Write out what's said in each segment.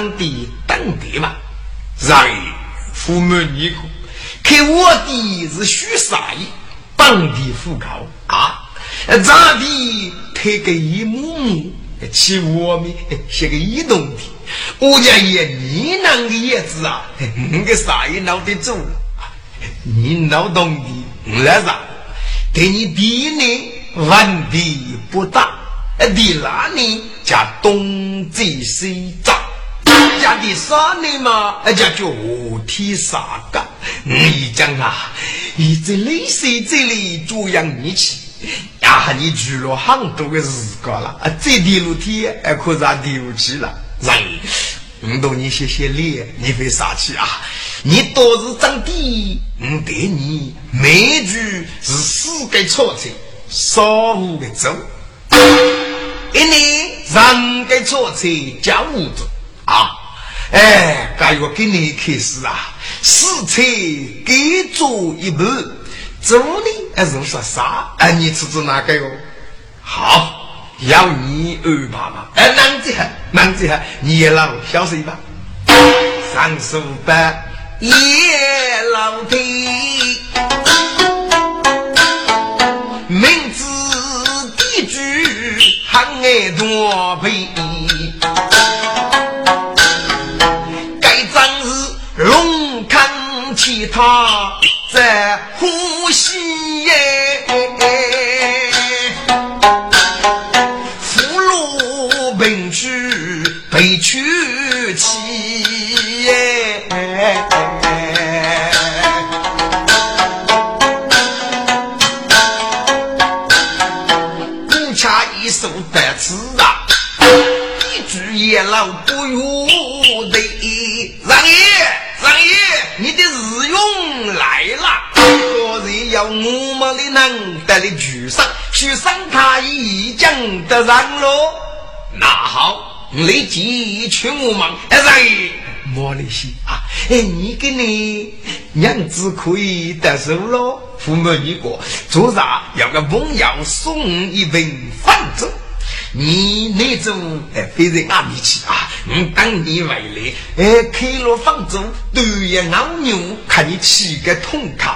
当地当地嘛。然而父母你看我的是许啥意，当地户口啊！咋的推个一幕幕，起我们写个移动的，我家爷你那个叶子啊，那个啥也闹得走了，你闹动的来啥？对你第一呢问题不大，你那呢？叫东走西，家的啥呢嘛？叫叫我替啥个？你讲啊，你这泪水这里这样你去。呀，你住了很多个时光了，啊，这第六天还可让地不起了。人，我懂你写写脸，你会啥气啊？你都是长地，我对你每句是四个错字，少五个走。一年三个错字叫五字啊！哎，该我给你开始啊，四车给做一半。走呢？还是说啥？哎，你吃吃哪个哟？好，要你二爸爸。哎，男子汉，男子汉，你也老小声吧。上书班也老的，名字地主喊爱多背，他。在呼吸耶，俘虏本去被取气耶，一手得此啊，一句也老能得的举上，去上他一将得上喽。那好，立即去我们让爷莫里西啊！哎，你给你娘子可以得手喽。父母一个做啥要个朋友送一份饭粥。你那种哎，非常阿米气啊！嗯，当你回来，哎，开了房子，对呀，老牛看你起个痛快，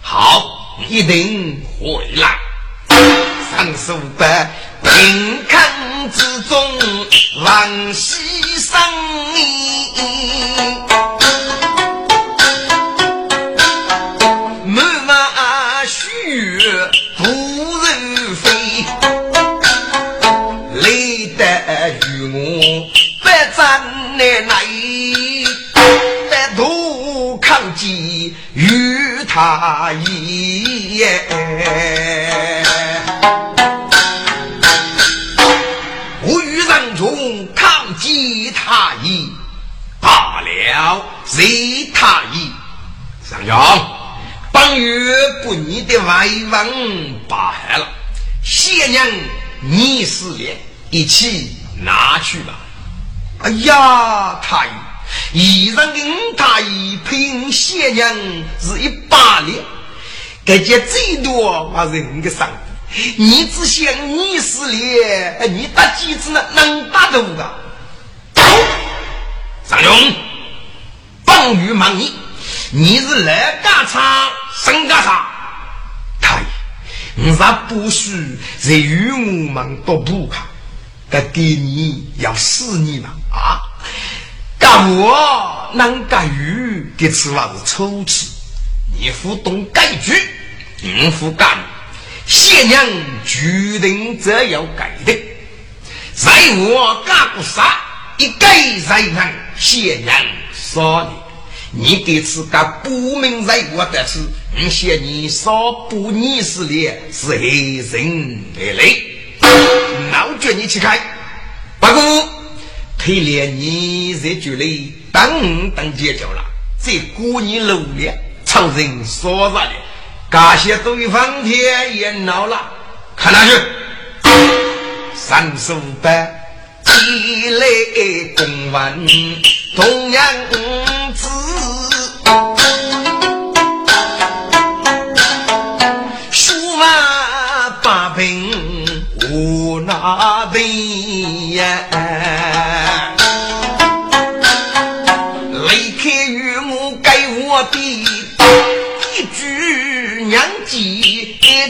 好，一定回来。上书班平康之中，往西生满马须不人飞。奶奶在土抗击与他一我与人中抗击他一罢了，随他一上将，本月不你的外王罢了，谢娘你是连一起拿去吧。哎呀，太医，一人跟太医配血娘是一把年，这些最多还是你个上你只想你是连，你打几次呢？能打得个？上勇，放于忙你，你是来干啥？生干啥？太医，我啥不许在与我们都不看。该给你要死你了啊！干我能干鱼的吃法是丑吃，你不懂改句，你不干，谢娘决定这要改的。在我干不杀，一改才能先人说你，你给自家不明在我的事，你嫌你少不你是的是黑人的累，老叫你去开，不过可怜你在这里等等解决了，这过年路了，常人说啥的，感谢对方天也恼了，看那去，三十五百。一来公文同样字，书法八品无那味呀。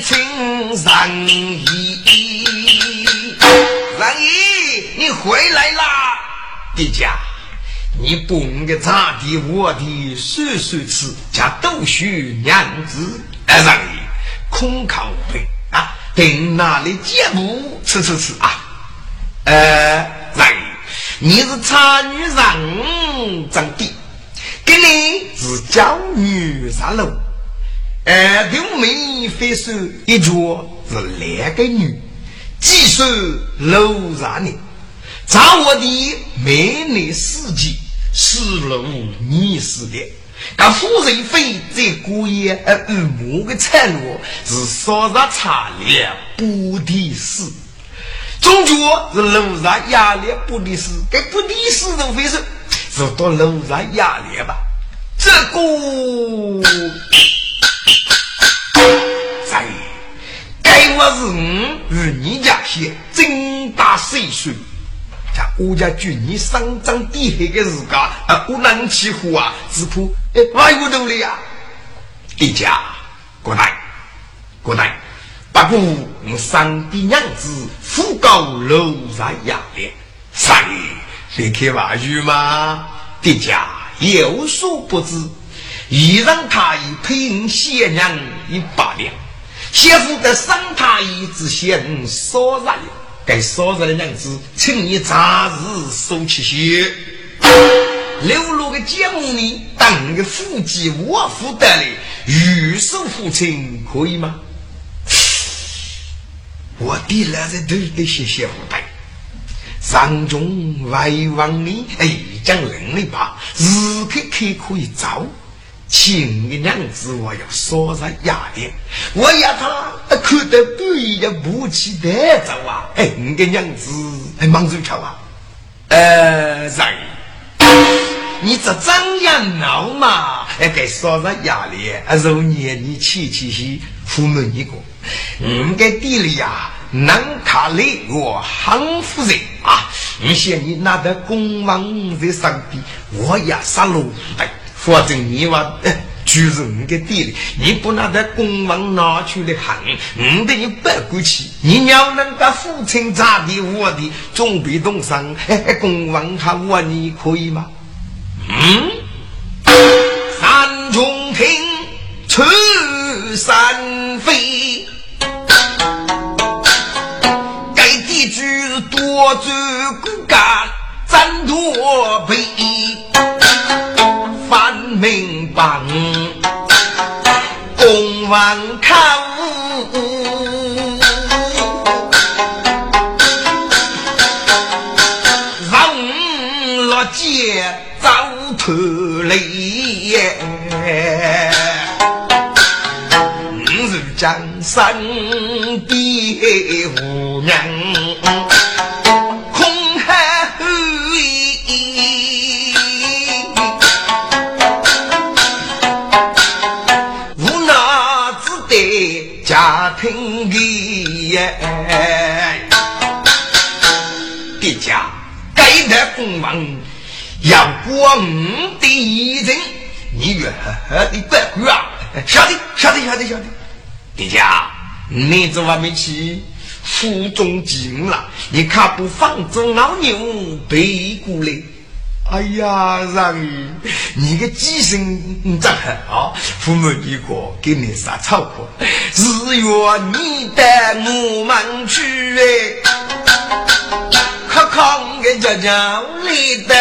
情人意，人意。你回来啦，爹家！你不应该咋地？我的岁岁次加都须娘子，哎，让你空口无凭啊！等那里节目吃吃吃啊？呃，让你你是差女人长的，给你是娇女上楼，呃，刘妹非说一脚是两个女，几岁楼上的。掌握的美女世界，是路你是的。那夫人妃在过夜而按摩的产落，是烧热茶凉不的事。终究是楼上压力不的事，该不的事都非是，是到楼上压力吧。这个在该我是五与你家些真大岁数。我家军你上张底黑的日家啊，我能起火啊，只怕哎，外屋头里呀，一家过来过来，不过我上帝娘子富高楼上压力，啥哩？你开玩笑吗？爹家有所不知，一让他以配仙娘一百两，先夫的三太一之先少了。该少日的娘子，请你暂时收起些。流落的节目里，当个夫妻我负担的，玉手父亲可以吗？我弟来在都得谢谢不带。上中外王你哎，讲人的吧，日刻刻可以走。亲的娘子，我要说上压点，我要他看得不一样，不起带走啊！哎，你的娘子还忙着瞧啊？呃，人，你这张扬闹嘛？哎，该说上压力，啊，如年你气气些，父母一个，你该地里呀，能看来我很夫人啊！你嫌你拿的公王在上边，我也杀戮的。反正你话，就是你的地里，你不拿在公王拿去的喊，你的你不过去，你要能把父亲咋的我的，总比动上，公王他我你可以吗？嗯，三重天出三飞，该地主多做骨干，咱多背。明白，公王口，让落街遭拖累。你是江山的无娘。该得公王要过五的一人，你越的不管啊！晓得，晓得，晓得，晓得。爹家，你怎么没去府中进了？你看不放着老牛背过来？哎呀，让你你个鸡生长啊！父母一个给你杀草棵，日月你带我们去哎，可抗个家家里的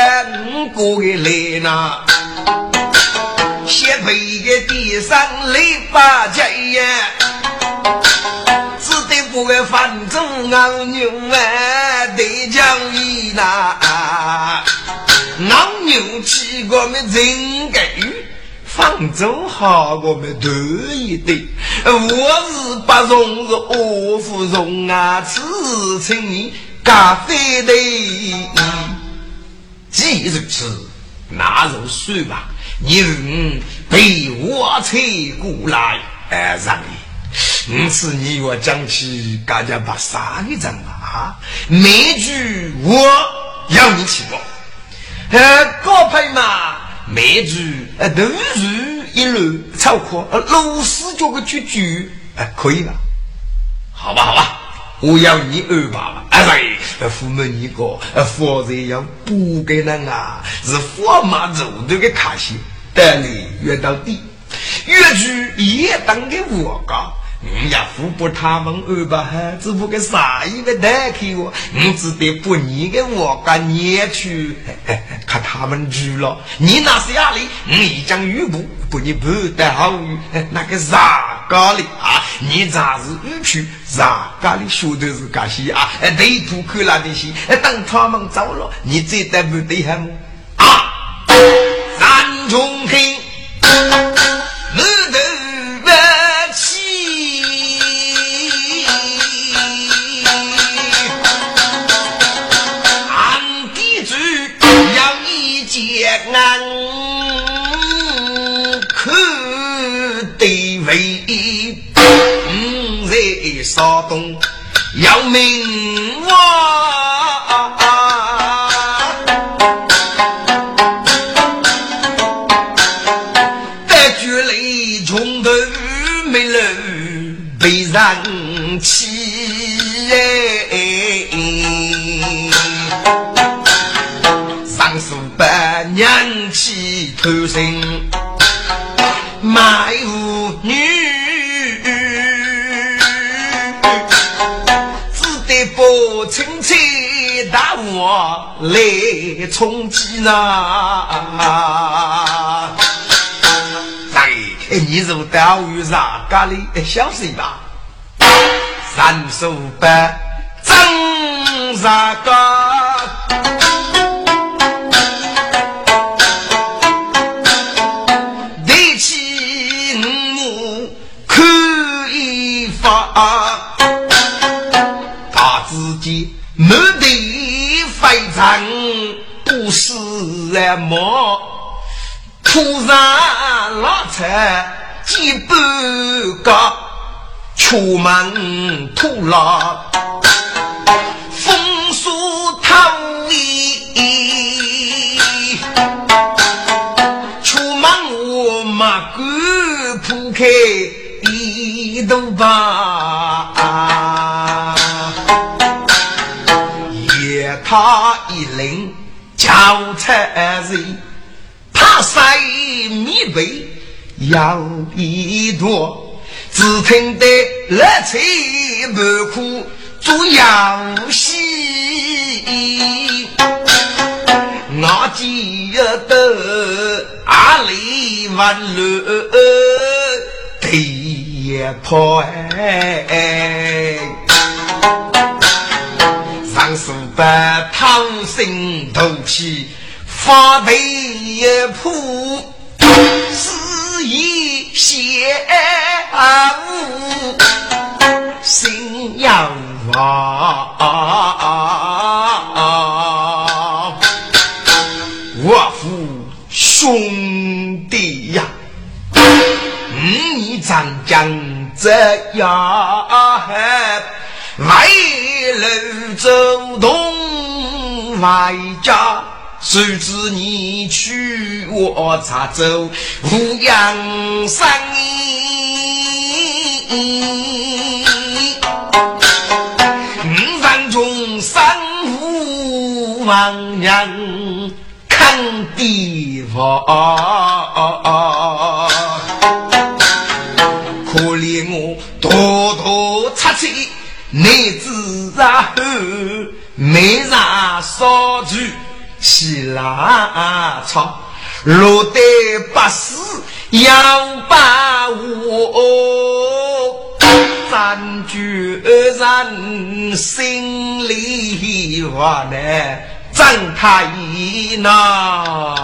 五个来呐，先背个地上来把家呀，只得不个反正昂牛啊，得讲义呐，昂牛起我们人格。放走好，我们得意的。我是不容是我不容啊，此情你咖啡的。既如此，那就算吧。你被我扯过来，哎，让你，因此你我讲起，大家把啥给整了啊？每句我要你起过，呃，高配嘛。每句呃，都是一路超过，呃，螺丝叫个句句，哎，可以吧？好吧，好吧，我要你二吧。哎喂，父母你个，呃，否则要不给那啊，是佛马走的个卡西，带你越到底，越去也当个我高。你呀，扶不他们二吧，只不过啥意味带给我，你只得不你给我个捏去，看他们去了。你那是哪里？你一讲语不不你不得好，那个啥咖喱啊？你咋是语去啥咖喱？说的是干些啊？对土看那的些，等他们走了，你再得不得还么？啊，三重黑。要来充饥呐！哎，你如钓鱼啥咖喱小水吧？三手八挣啥个？提起五可以发。满地飞尘，不是什么。土上老车几百个，出门土老，风树透衣。出门我马杆铺开一头把。交差人，他塞米杯要一多，只听得乐吹不苦做游戏。我记得阿里万路第破哎。上书把唐僧头皮，发配一铺，是一邪物，心要亡。我父兄弟呀，你长江这样。为楼走动外家，谁知你去我咋走？无阳山，五山中山无王娘看地方，可怜我多多擦气。男子啊，后没上少起拉草，落得不死要把我，咱居然心里话呢，张太那。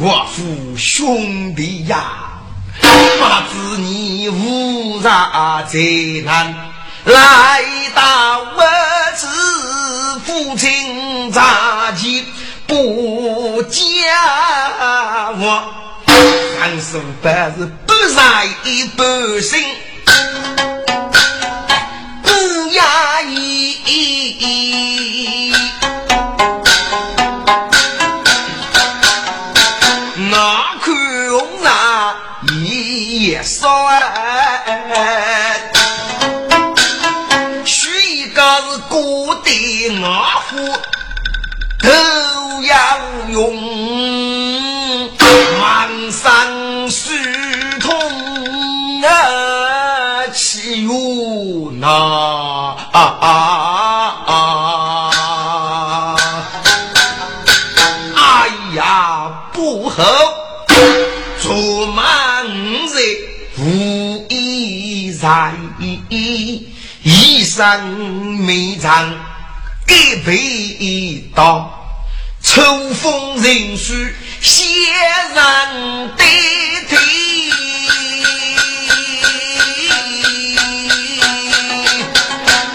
我父兄弟呀，不知你无啥灾难，来到我子父亲扎前不讲我，三叔本是不在不行，不压抑。少哎，许一个是孤的阿虎，都要用满身水痛啊，气无那哎呀，不好，一在一生没长，一辈刀，秋风人水先人代替，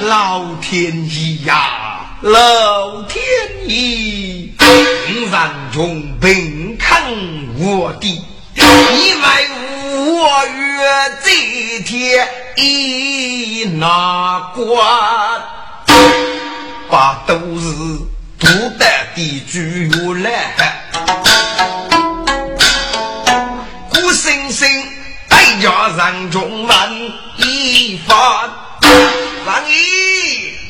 老天爷呀，老天爷，让穷平看我的，你为。我月这天一拿瓜，把都是独得的举来，古生生代家人中满一发，让你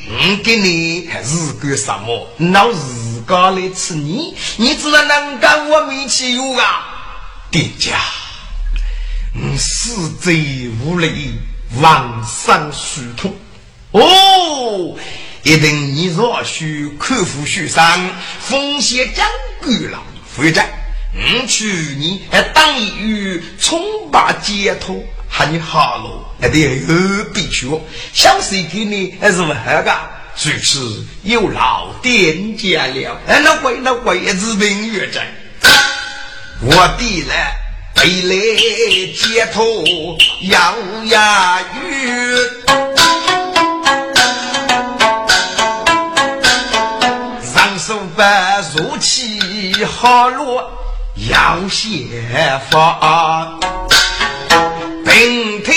我给你还是个什么？拿自个来吃你，你只能能跟我没去有啊，店家。你死者无力，万伤疏痛。哦，一定你若需克服虚伤，风险将够了。否则，我去你还当一与冲把解脱，喊你好喽，还得何必去？小谁给你还是不好个？如此有老店家了。哎，那贵那贵，子明月在，我的来。背来街头摇呀雨，上手把入气好落要先发，平腿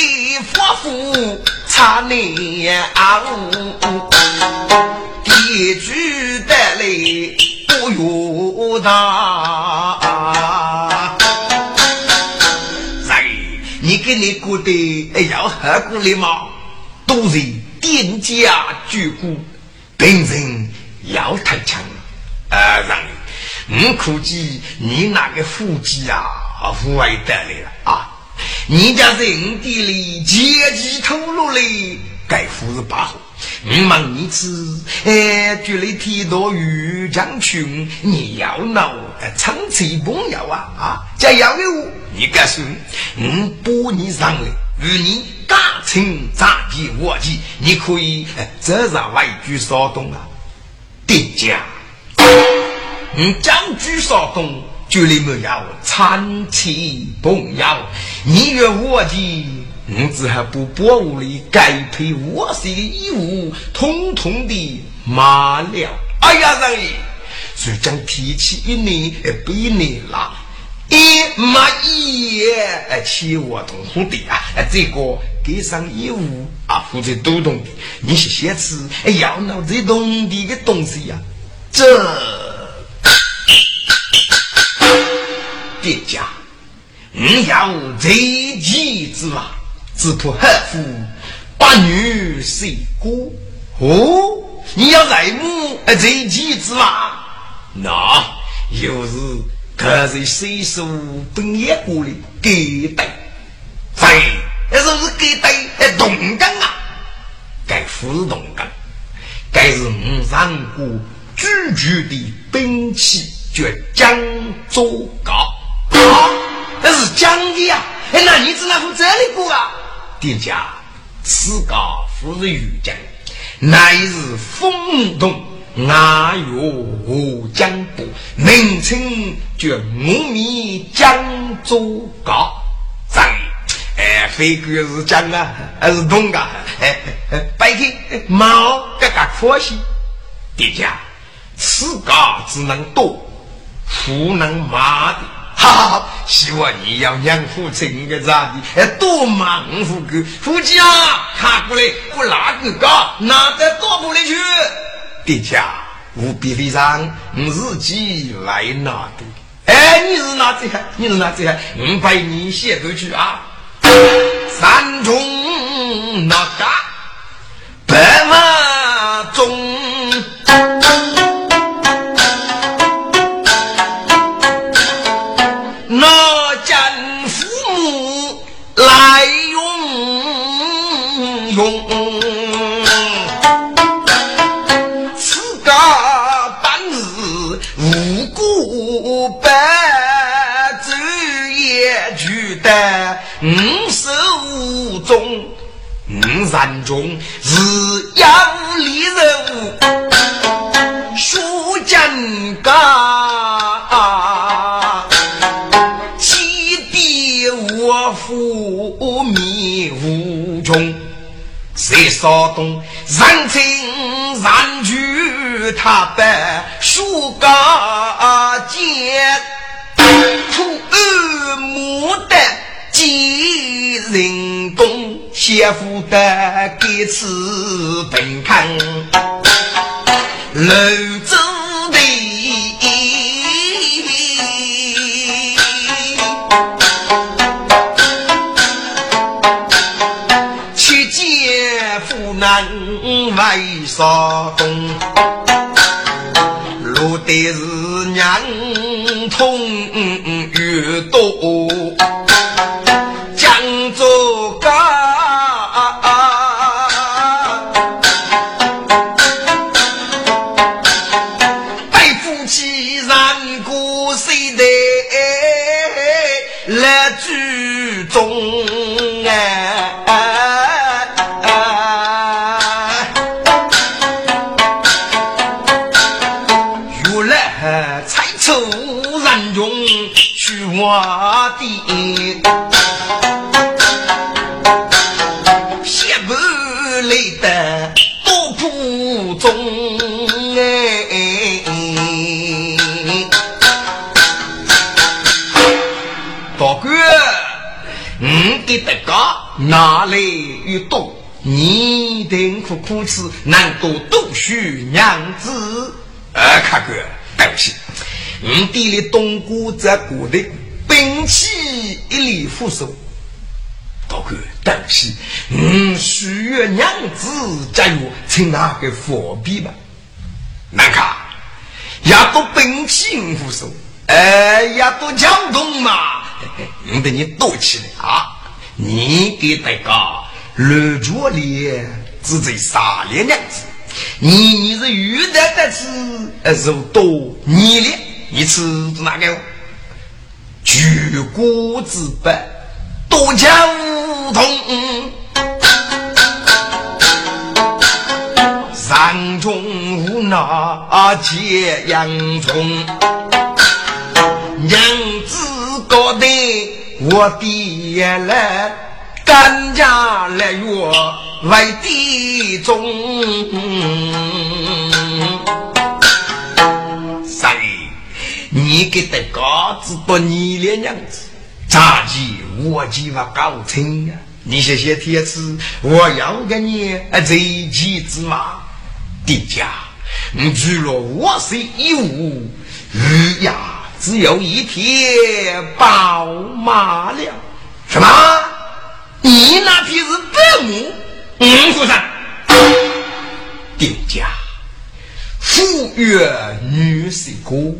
佛夫擦脸啊地主带来不由他。你给你过得要何苦了吗？都是店家居顾，本人要太强了。啊，让你，我估计你那个腹肌啊，不会得来了啊！你家人地里阶级透露嘞，该胡是八号。我问你次，哎，举了提多鱼将群，你要闹长吹朋友啊啊！这要有。你告诉我把你上来，与你感情咋地我地，你可以这上外句骚动啊，店家，你讲句骚动，就里没有长期朋友，你与我的，你只还不把屋里该配我些的衣物，统统的骂了。哎呀，人爷，就将提起一年，比一年了。一马一爷，欺我同伙的啊！这个给上衣物啊，负责都懂的。你是先吃哎，要闹这懂的个东西呀？这店家，你要这几只嘛？只图汉服，八女谁过？哦，你要来母这几只嘛？那又是。可是谁说本业过的给对？对，那是不是给对？哎，动工啊，该服是动工。该是五上过举举的兵器，叫江州高啊，那是讲的呀。哎，那你只能从这里过啊？殿下，此高不是御江，乃是风动。阿岳武江部，名称叫五米江州高，张哎，飞哥是江啊，还是东啊？哎哎，白天毛嘎嘎可惜，殿下，此高只能多，不能马的。哈哈，希望你要养父亲个咋的？哎，多忙活个，夫妻啊，看过来，我哪个高，哪得多不来去？殿下务必非常，你自己来拿的。哎，你是哪这个？你是哪这个？我陪你写过去啊。山中那个白马中，五手中，五山中是要立人，书剑家，启迪我父迷无穷。谁少东人情人聚，他把书家见，土二牡丹。几人工写负的给此平看楼中的去见父难为啥东路的是娘痛越多。哪来有多？你等苦苦吃，难道都需娘子？啊，卡哥，对不起，你地里东姑在国的兵器一力扶手。大哥，对不起，你需要娘子加入，请哪个佛币吧？难看，要多兵器扶手，哎，要多交通嘛，你得你多起来啊！你给大家乱着脸，只在杀脸娘子。你你是遇得得吃，还是多你脸？你吃哪个？举国之败，多讲无通。山中无那解阳虫，娘子高的。我爹来干家来月为地中，三爷，你给的高子多你的娘子，咋地我计划搞成呀？你写写帖子，我要给你这几只马，地家，你除了我是一无余呀。只有一匹宝马了。什么？你那匹是白母？嗯，夫人。店家，富岳女婿哥，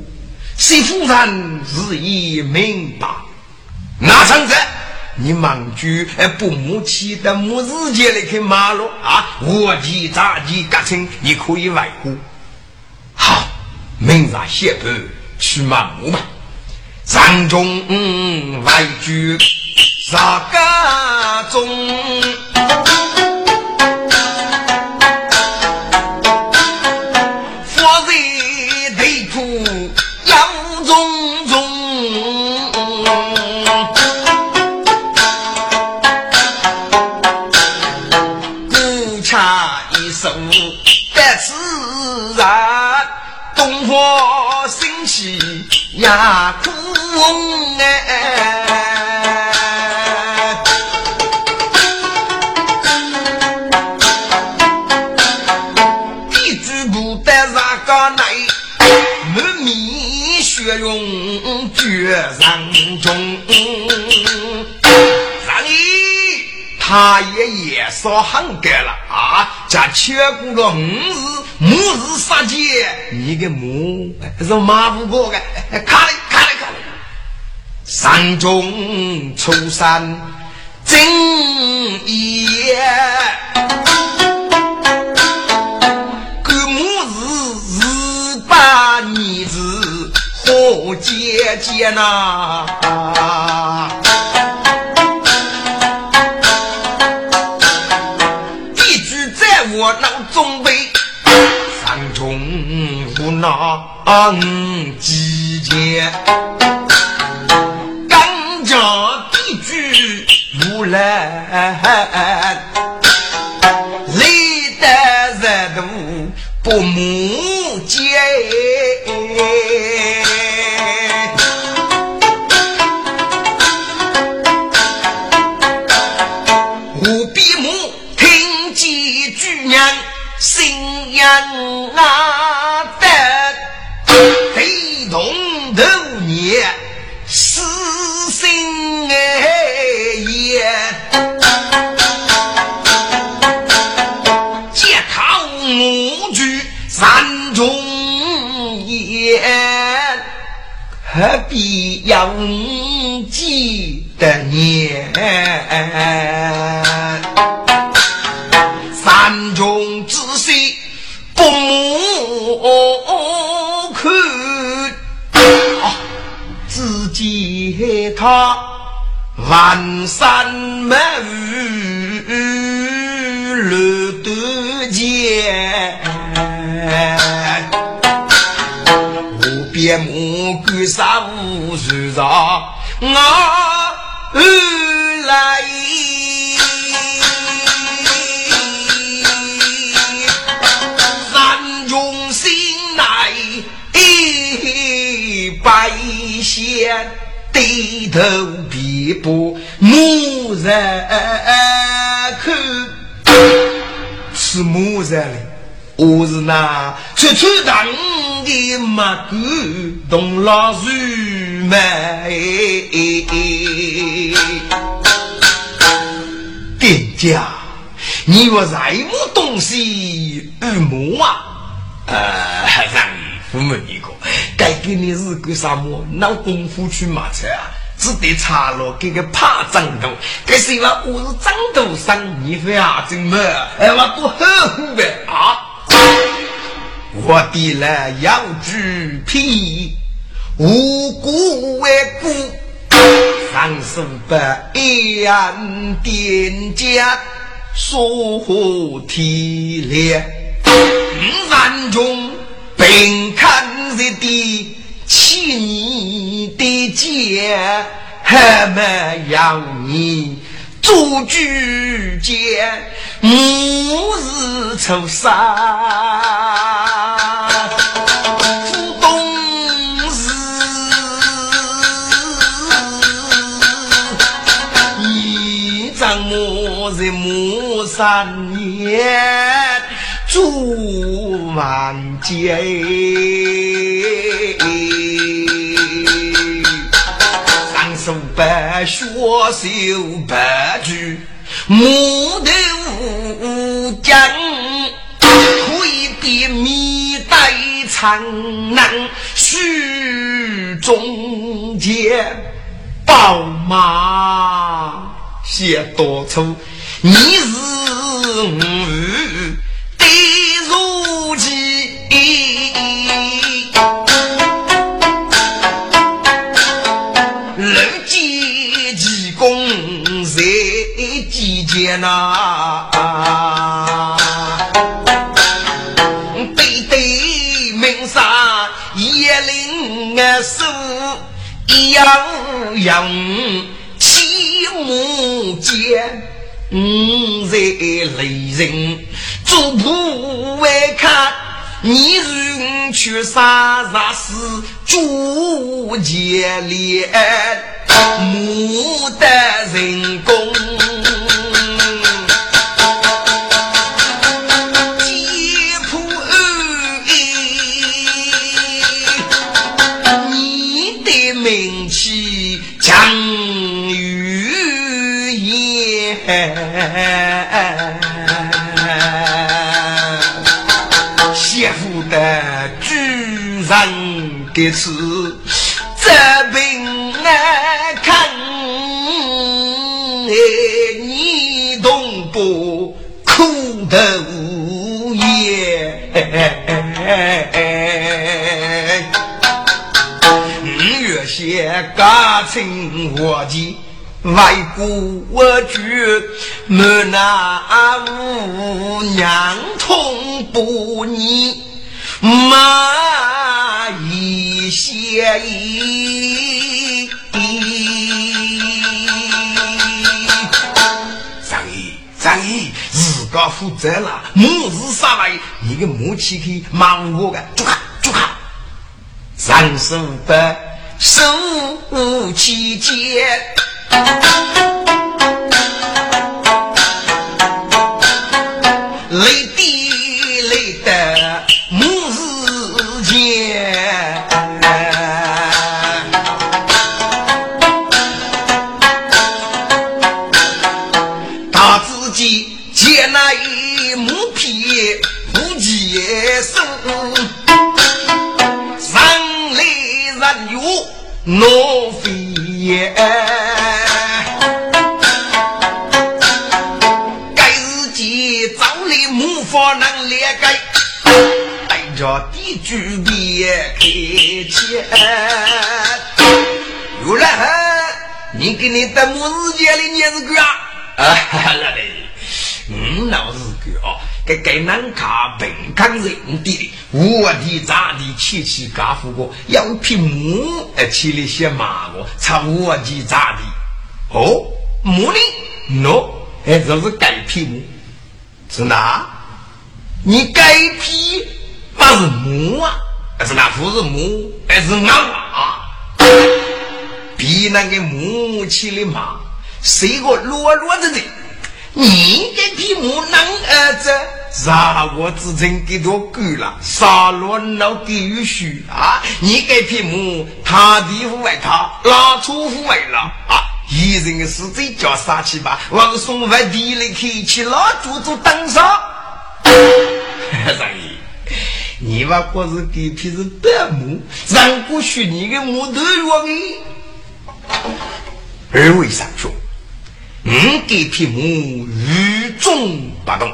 媳夫人日益明白。那长子，你忙住哎，不母气的母日节来开马路啊！我地杂地各称你可以外乎。好，明日下班去忙木吧。山中外居啥个中？呀，苦哎！地主不得啥个来，满面血容绝人中。让你他也也说很干了啊！这全过了五日。母日杀劫，你个母是马不过的，卡嘞卡嘞卡嘞！山中出山正夜，过母日日把儿子好姐姐呐，那几件，刚家地主如来，必要记得念？三中之水不可，只见他万山满雨路断间。目光杀无数杀，我来山中心来白仙低头别不木人看，是木人嘞。我是那出出堂的马狗同老鼠们，店家，你有什么东西预谋啊？呃，让你问一个，该给你是个什么？拿功夫去买菜啊？只得查了这个怕张头，这是话我是张头生，你非啊怎么？哎，我多呵护呗啊！我的来要举皮，无辜为辜，上书百言点家，说体谅。五万中并看日的妻你的家，还没要你。做主见，五日初三，复冬日，一张木在木三年，做万劫。手白学手白句，木头匠可以点米带长囊，许中间，宝马写多粗，你是吾得如其，几间呐？对对，名山野岭树。样样起木间，五在雷人做不外看，你人去啥啥事主接连，木的人工。媳妇的主人的词，这病难看，哎，你懂不？苦头也，五月些家亲伙计。外国剧，我那五娘痛不你马一些意。张毅，张毅，自个负责了，母子杀来，你个母亲去忙我个，住卡住卡，三十五百十五期间。雷地雷的母子间，大自己借那一木皮不接受，人来人有诺非着地主别开钱。有了哈你给你的母日节的你是个啊？啊，那嘞，嗯，老是个哦，给给南卡本港人的，我的咋的七七家父过，要匹母，哎，起了些马我，操我的咋的？哦，母呢？no，哎，这是改匹母，是哪？你该批不是母啊，还是那不是母，还是俺啊？比那个母起的马，是个弱弱的人。你这匹母能儿子，杀我之称给多够了，杀落老给予许啊！你这匹母，他地府外他，拉出府外了啊！一人的死罪叫杀气吧，王送外地来开起老祖宗登上。张毅，你把果子给皮是白木，让过去你的木头王爷。二位三兄，你给皮木与众不同，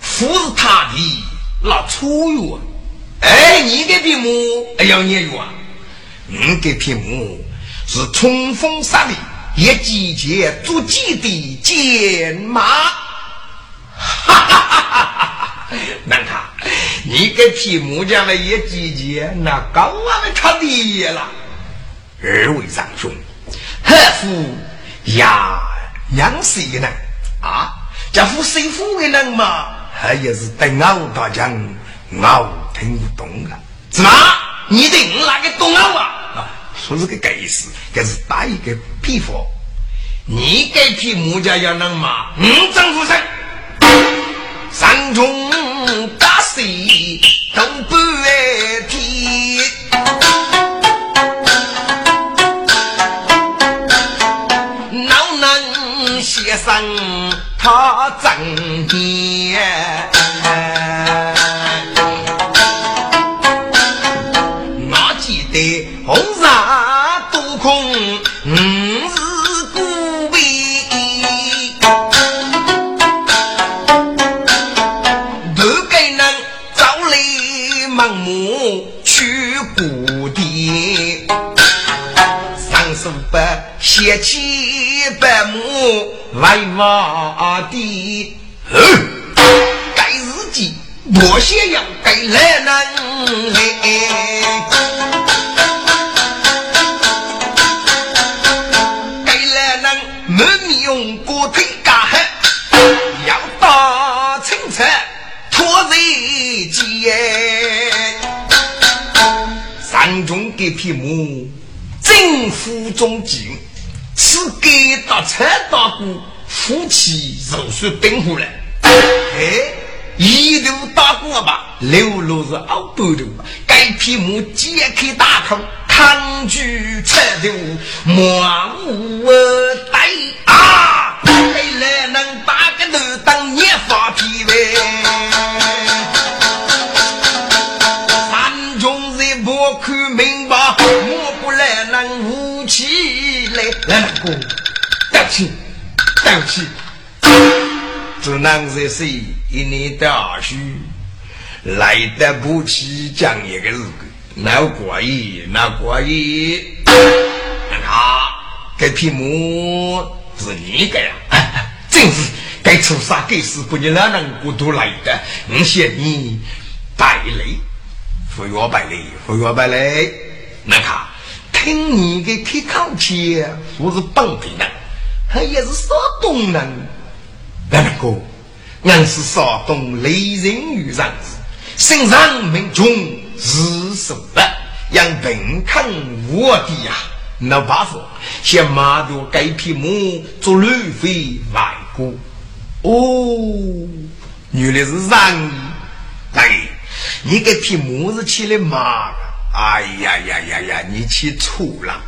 富是他的那初月，哎，你给皮木哎要年月啊，你给皮木是冲锋杀敌，一击节捉鸡的剑马，哈哈哈哈哈！难看，你给皮木匠的一季节，那高我们他爹了。二位长兄，何夫呀，娘谁呢？啊，家父谁夫的人嘛？还也是等熬大将，我听不懂了。什么？你对我哪个懂啊？啊，说是个该死，这是打一个比方。你给皮木匠要能嘛？嗯，张夫人，三中水都不爱听，哪能先生他正念？写起百亩来挖地。该日记莫写要该来人该来人没米用过腿干黑，要打青菜拖在肩。山中给匹马，政府中进，是给大车大哥。夫妻肉水冰火了，哎，一头打过吧，流落是熬不头，该匹马揭开大口，抗拒车头，莫无呆啊！未来能把来哥，带起。对不起，只能是说一年大暑，来得不起讲一个日子，那过意，那过意。啊，这匹马是你的呀？真是该出啥该死，不你哪能过都来的？我嫌你败类，不要败类，不要败类。那看，听你的开口气，我是本地人。他也是山东人，那个，俺是山东雷人与人身上民众是什么？让平康我的呀，那办法，先马着该匹马做旅费外国。哦，原来是人，对，你给匹马是起来马？哎呀呀呀呀，你去错了，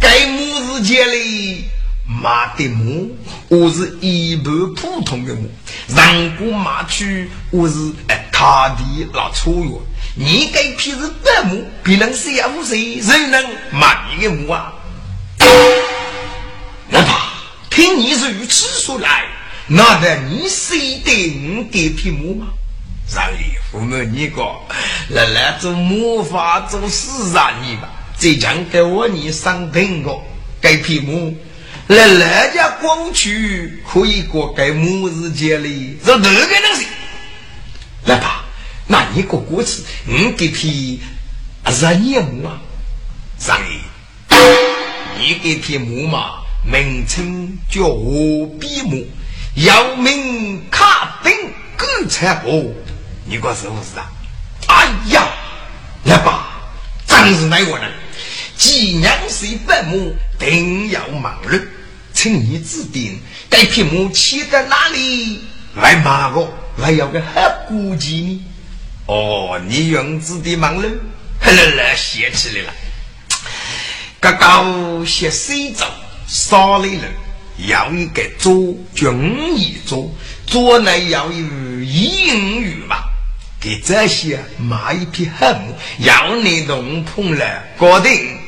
该马是前里。马的马，我是一般普通的马。人过马去，我是哎他的老车哟。你该批是白马，别人谁也不谁，人能马你的马啊？老爸，听你是如此说来，那得你谁定给匹马吗？让你父母你个来来做魔法做事让你吧，再讲给我你上苹果该匹马。来来家过去可以过该末日节里，是哪个东西？来吧，那你过过去，你给匹热年木啊？上爷，你给匹木嘛？名称叫何笔木，要名卡丁狗才哦。你说是不是啊？哎呀，来吧，真是那个人，既娘是白木，定要忙碌。请你指点该匹马骑在哪里来骂我，还要个好估计呢？哦，你用字的忙了，来来写起来了。刚刚写水走，少了人，要一个做军一做，做呢要有英语嘛。给这些买一匹好马，要你弄碰了，搞定。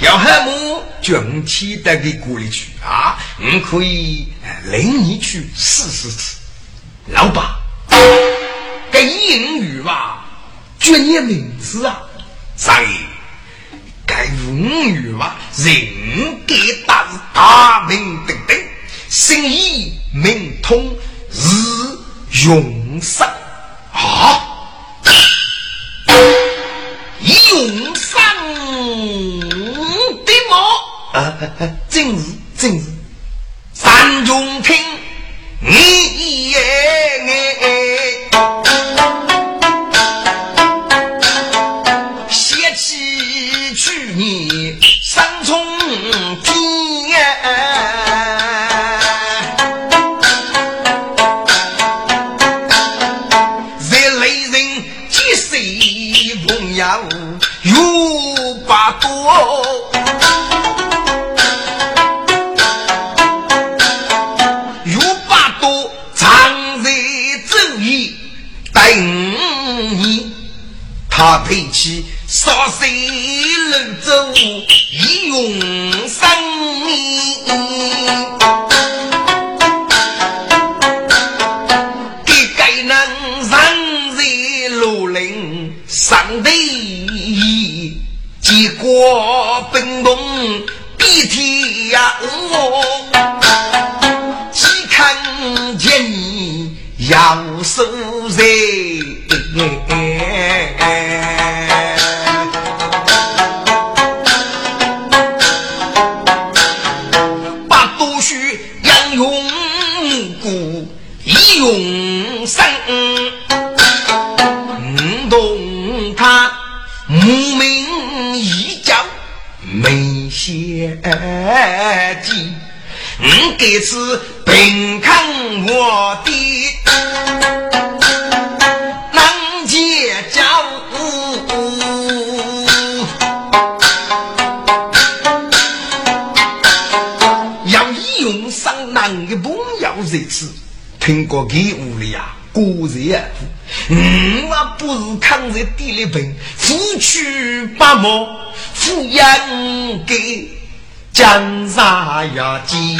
要汉姆军体带给锅里去啊！你可以领你去试试吃。老板，该英语吧？叫你名字啊！三爷，该英语吧？人给大是大名鼎鼎，生意名通日永生啊！永生。啊，正是正是，三中听你上南的朋友这次听过给屋里呀，果然我不是抗日地里兵，夫妻八毛，抚养给。江山要记，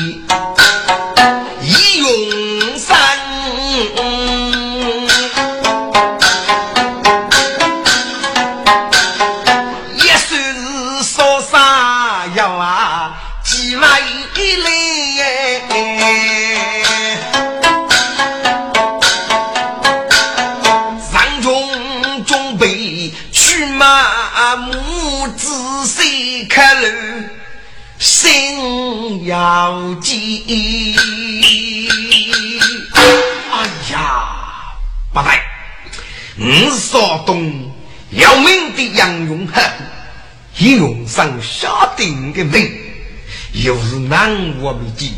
要急，哎呀，不对，你少东要命的杨永汉，一用上下定的命，又是难我们的，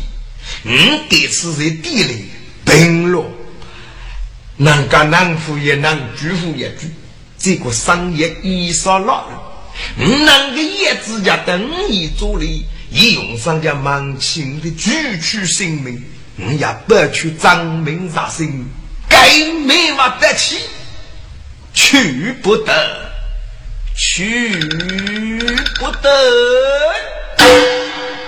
你这次在地里病了，能干能富也能居富也居，这个商业一少了，能个叶子家等你做的。以用上家满清的举取性命，你也不去张明杀心，该没法得起，去不得，去不得。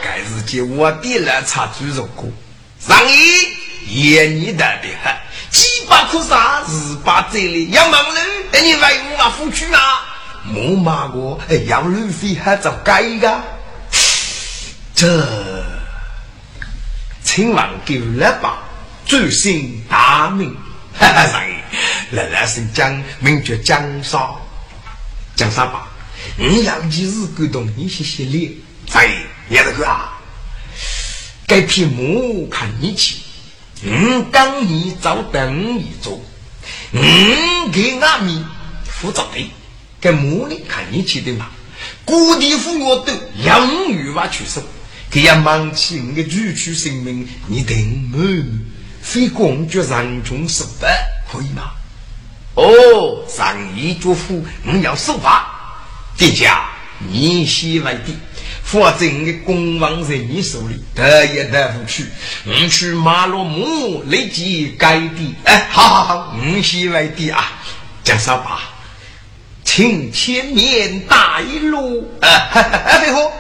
该是借我的来查猪肉锅，上一夜你的的很，几百颗沙日把这里要忙了，你为我付出啊，莫骂我，哎，要路费还找该个。这秦王给了吧，追 姓大名，哈哈，上爷，来来是江名叫江沙，江沙吧，你要几日感动你些些脸，上爷，你这个啊，该匹马看你去，你当你早等一走，你给俺们负责的，该马呢看你去的嘛，各地府我都养育娃出手。给要忙起你的举取性命，你等我非公爵上中受罚，可以吗？哦，上一嘱咐你要守法，殿下你先为的，否则你的公王在你手里，得也得不去。你去马路木立即改地，哎，好好好，你先为的啊，江少吧，请前面带路啊，哈哈，最好最好。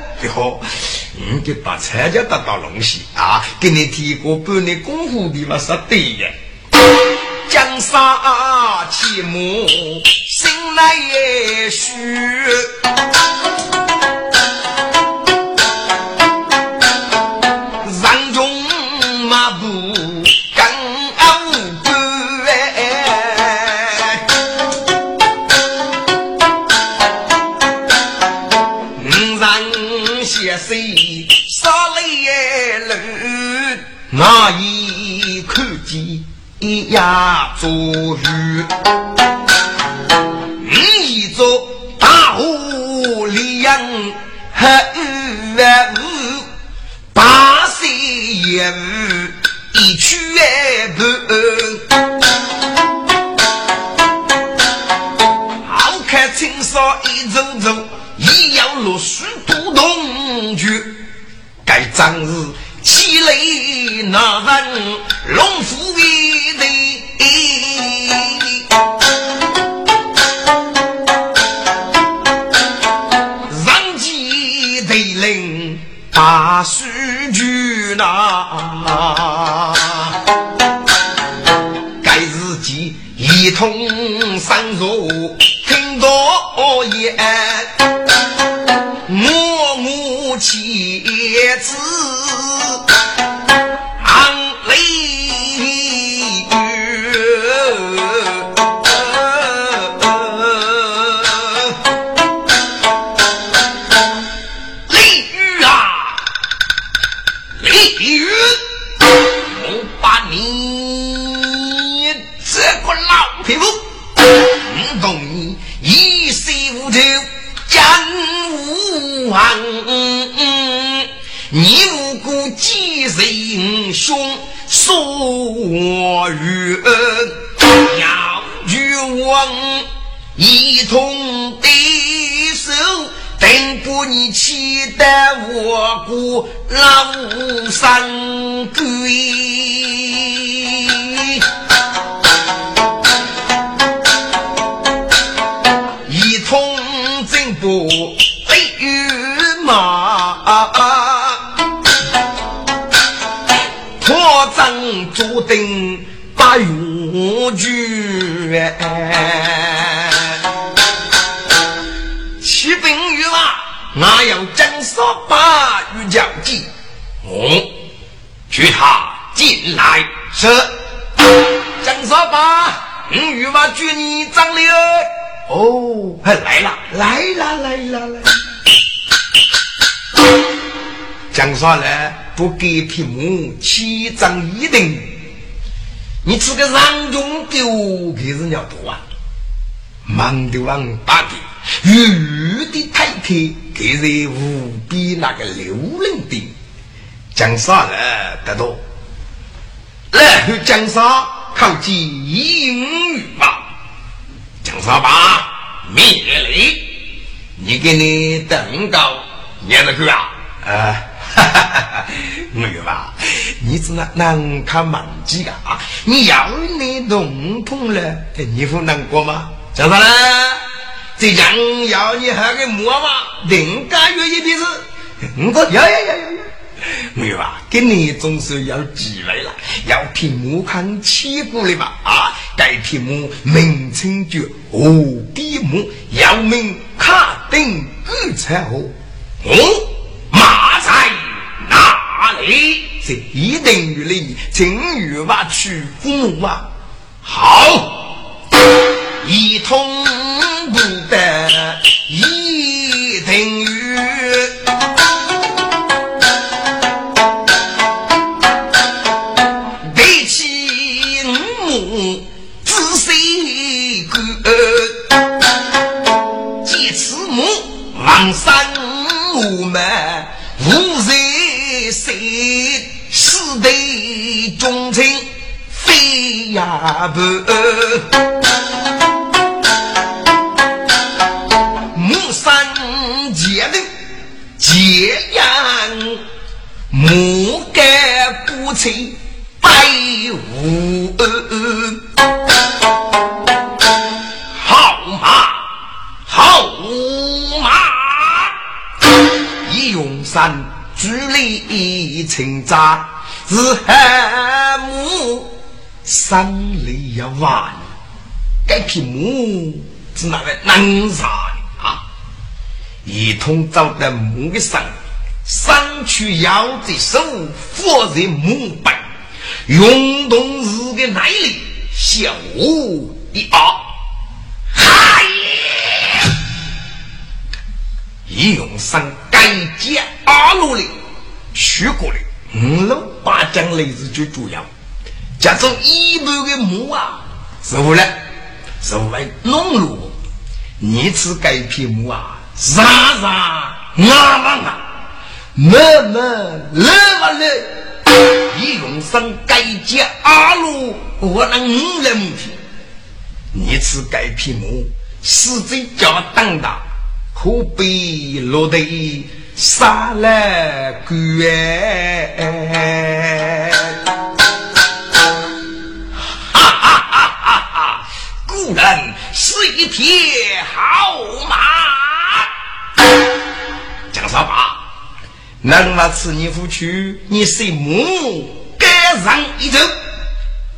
你给把菜价得到东西啊！给你提个半年功夫的嘛是对呀。江山起幕，心来也虚。呀做雨，你一座大河里阳和雨啊雾，八岁也雾一去不。好看青纱一走走，一要落水不动去，该张日。气雷那人龙虎一我听到言，莫无其子。你无辜几人兄，所与要与我一同对手，等不你气得我国老三归，永居，骑兵与马，哪有真杀八与将计？哦，去他进来是真杀八，与马举你张了哦，来了来了来了来，了。江少呢？不给匹马七张一等，你这个让中丢给人家多啊！忙的王大的，雨的太太给人无比那个流人的，江山来得多？然后讲啥靠近英语吧？江山吧？灭雷，你给你等到，念了个啊？啊！哈哈哈！没有吧？你只能能看满几个啊？你要你弄通了，你会难过吗？讲啥呢？这样要你还个摸嘛？人家愿意的是，我说要要要要要。没有啊？跟你总是要机会了，要屏幕看起过的嘛啊！该屏幕名称叫何笔木，要名卡丁古彩虹，哦。马在哪里？这一定与你请与我去父母啊！好，一通是汉母山里要完，该匹母是那个能杀的啊！一同找到母的山，山去腰的手，扶在母背，运动时的耐力，小一二，嗨！一用上改建二路的去过的五路八将类似最主要，加上一半的木啊，是为了是为农路，你吃该批木啊，啥啥啊啊啊，么么来么来，一用上改建二路，我能五人去，你吃该批木，实在叫当大。可悲落得杀了鬼哎！哈哈哈哈！故人是一匹好马。江少华，能把此你夫去，你谁母该上一走？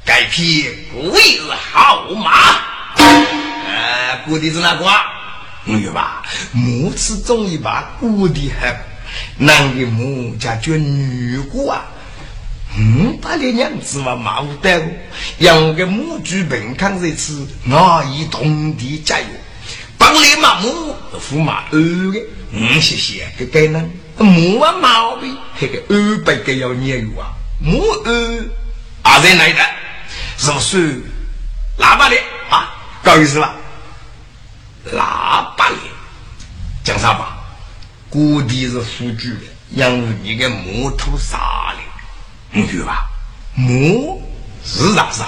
该匹贵是好马。呃，估的是哪个？没有吧？母子中一把，我的还男的母家叫女姑啊，嗯，把你娘子嘛骂不得，养个母猪平康这次，我以同地加油，帮你骂母，父骂儿的，嗯，谢谢，给给呢，母啊毛病，那个二百个要年有啊，母儿啊在哪的？是不是喇叭的啊？搞意思吧？喇叭的，讲啥吧？谷地是富居的，养你个木头啥的，你去吧。木是啥啥？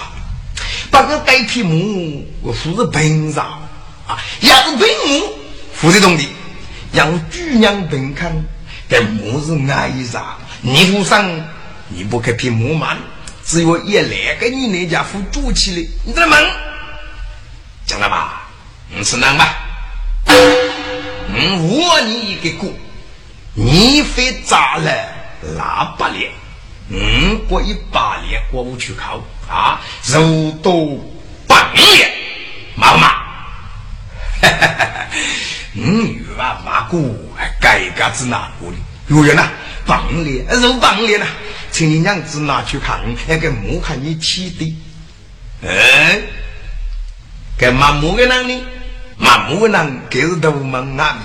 把个代替木，我富是平啥啊？养是平木，富的东的，养巨娘平康，跟木是挨啥？你富上，你不可拼木嘛？只有一来给你那家伙住起来，你在忙？讲了吧？你是男吧？嗯，我你一个锅，你非砸了那八年，嗯，过一八年过不去考啊，肉多半年，妈妈，哈哈哈嗯，鱼啊马骨，改个子哪过的？有人呐，半年肉半年呐。请你娘子拿去看，那个木看你起的，哎，给麻木的男的，麻木的男就是都蒙啊！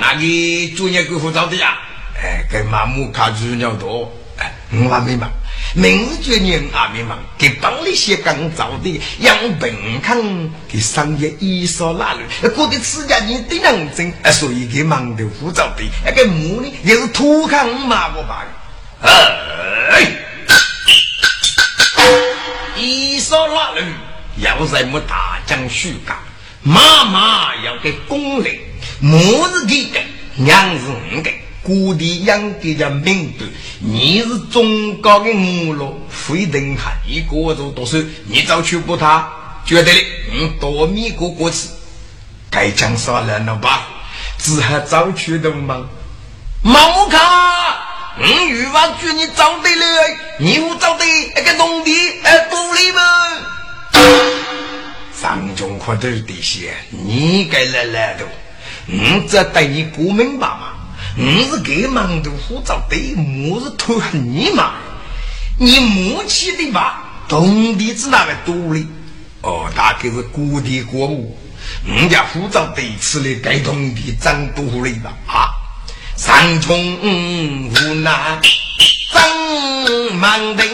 那个作业够复杂的呀，哎，给麻木卡猪尿多，哎，我还没忙，明日决定还没忙，给帮你些刚造的养病康给商业艺术哪里，过的时间你得认真，哎，所以给忙得复杂的，那个木呢也是土看麻木吧。哎，一说那人要在么大将许干，妈妈要给工人，母是给的，娘是五个，故地养给家名度，你是中高的母咯，非等还一个都读书，你早去不他，觉得嘞，嗯，多米过过吃，该讲啥了了吧？只还早去的忙，忙卡。嗯，欲望句你找对了，你不找对，那个农地哎，不理嘛。张中阔头的些，你该来来的，嗯，这带你不明白嘛？嗯，是给忙的护照对，我是偷你嘛？你母亲的吧，东地是哪个多哩？哦，大概是谷地过母，人家护照对吃的该东地长多哩吧？啊？山中无奈张满定，